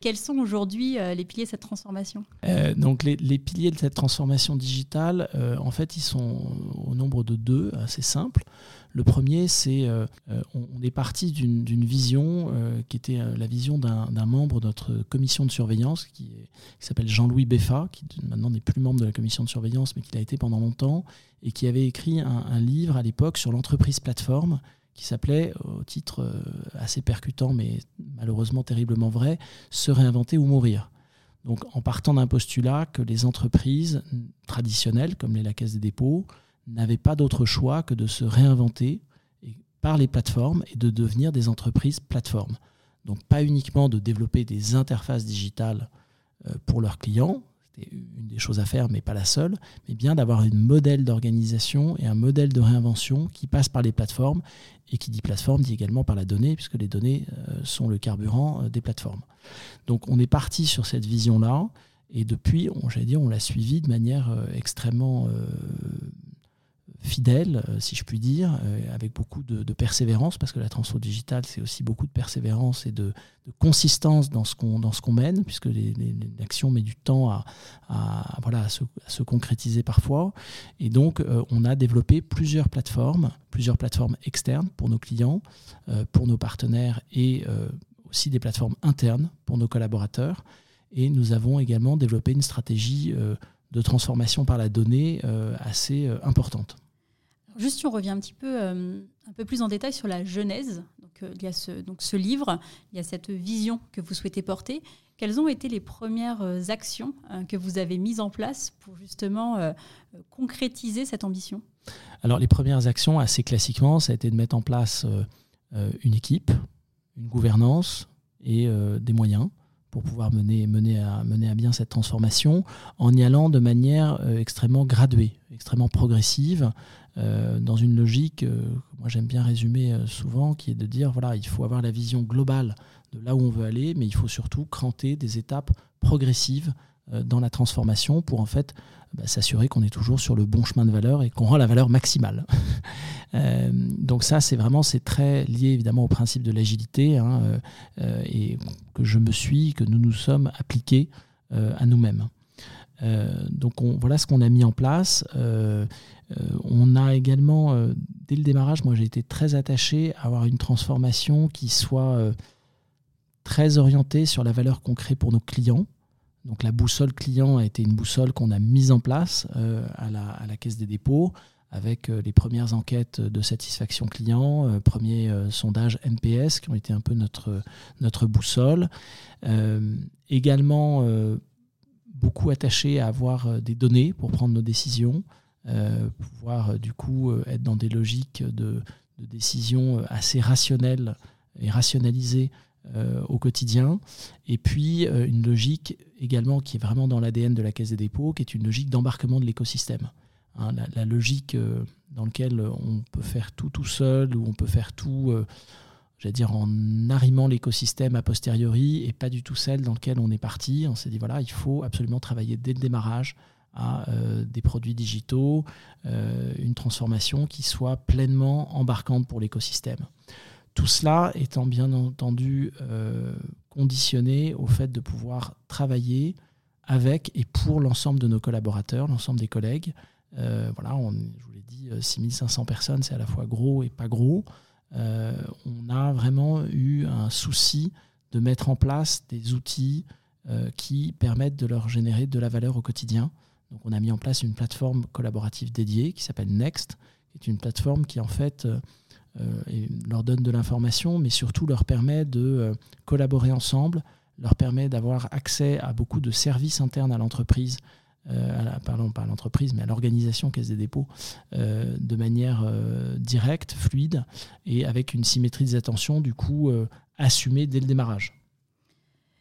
Quels sont aujourd'hui euh, les piliers de cette transformation? Euh, Donc les, piliers de cette transformation digitale, euh, en fait, ils sont au nombre de deux, assez simples. Le premier, c'est on, est parti d'une vision qui était la vision d'un membre de notre commission de surveillance qui, s'appelle Jean-Louis Beffa, qui maintenant n'est plus membre de la commission de surveillance, mais qui l'a été pendant longtemps, et qui avait écrit un, un livre à l'époque sur l'entreprise plateforme qui s'appelait, au titre euh, assez percutant mais malheureusement terriblement vrai, Se réinventer ou mourir. Donc en partant d'un postulat que les entreprises traditionnelles, comme les la Caisse des dépôts, n'avaient pas d'autre choix que de se réinventer par les plateformes et de devenir des entreprises plateformes. Donc pas uniquement de développer des interfaces digitales euh, pour leurs clients, une des choses à faire, mais pas la seule, mais bien d'avoir un modèle d'organisation et un modèle de réinvention qui passe par les plateformes, et qui dit plateforme dit également par la donnée, puisque les données euh, sont le carburant euh, des plateformes. Donc on est parti sur cette vision-là, et depuis, on, dire, on l'a suivi de manière euh, extrêmement fidèle, euh, si je puis dire, euh, avec beaucoup de, persévérance, parce que la transformation digitale, c'est aussi beaucoup de persévérance et de, consistance dans ce qu'on qu'on mène, puisque l'action met du temps à, voilà, à se, concrétiser parfois. Et donc, euh, on a développé plusieurs plateformes, plusieurs plateformes externes pour nos clients, pour nos partenaires et aussi des plateformes internes pour nos collaborateurs. Et nous avons également développé une stratégie de transformation par la donnée assez importante. Juste si on revient un petit peu, euh, un peu plus en détail sur la genèse, donc, euh, il y a ce, donc ce livre, il y a cette vision que vous souhaitez porter. Quelles ont été les premières euh, actions que vous avez mises en place pour justement concrétiser cette ambition? Alors les premières actions, assez classiquement, ça a été de mettre en place une équipe, une gouvernance et des moyens pour pouvoir mener, mener, à, mener à bien cette transformation en y allant de manière extrêmement graduée, extrêmement progressive, euh, dans une logique, euh, moi j'aime bien résumer euh, souvent, qui est de dire voilà, il faut avoir la vision globale de là où on veut aller, mais il faut surtout cranter des étapes progressives dans la transformation pour en fait bah, s'assurer qu'on est toujours sur le bon chemin de valeur et qu'on rend la valeur maximale. donc ça, c'est vraiment c'est très lié évidemment au principe de l'agilité hein, et que je me suis, que nous nous sommes appliqués à nous-mêmes. Donc on, voilà ce qu'on a mis en place. Euh, on a également, euh, dès le démarrage, moi j'ai été très attaché à avoir une transformation qui soit euh, très orientée sur la valeur qu'on crée pour nos clients. Donc la boussole client a été une boussole qu'on a mise en place à la, Caisse des dépôts avec les premières enquêtes de satisfaction client, premiers sondages NPS qui ont été un peu notre, notre boussole. également, beaucoup attaché à avoir des données pour prendre nos décisions. Euh, pouvoir euh, du coup euh, être dans des logiques de, décision assez rationnelles et rationalisées au quotidien. Et puis une logique également qui est vraiment dans l'ADN de la Caisse des dépôts, qui est une logique d'embarquement de l'écosystème. Hein, la, logique dans laquelle on peut faire tout tout seul, ou on peut faire tout, j'allais dire, en arrimant l'écosystème a posteriori, et pas du tout celle dans laquelle on est parti. On s'est dit, voilà, il faut absolument travailler dès le démarrage à euh, des produits digitaux, euh, une transformation qui soit pleinement embarquante pour l'écosystème. Tout cela étant bien entendu euh, conditionné au fait de pouvoir travailler avec et pour l'ensemble de nos collaborateurs, l'ensemble des collègues. voilà, je vous l'ai dit, 6500 personnes, c'est à la fois gros et pas gros. On a vraiment eu un souci de mettre en place des outils qui permettent de leur générer de la valeur au quotidien. Donc on a mis en place une plateforme collaborative dédiée qui s'appelle Next, qui est une plateforme qui en fait euh, euh, leur donne de l'information, mais surtout leur permet de euh, collaborer ensemble, leur permet d'avoir accès à beaucoup de services internes à l'entreprise, pardon, pas à l'entreprise, mais à l'organisation Caisse des dépôts, de manière directe, fluide, et avec une symétrie des attentions, du coup, assumée dès le démarrage.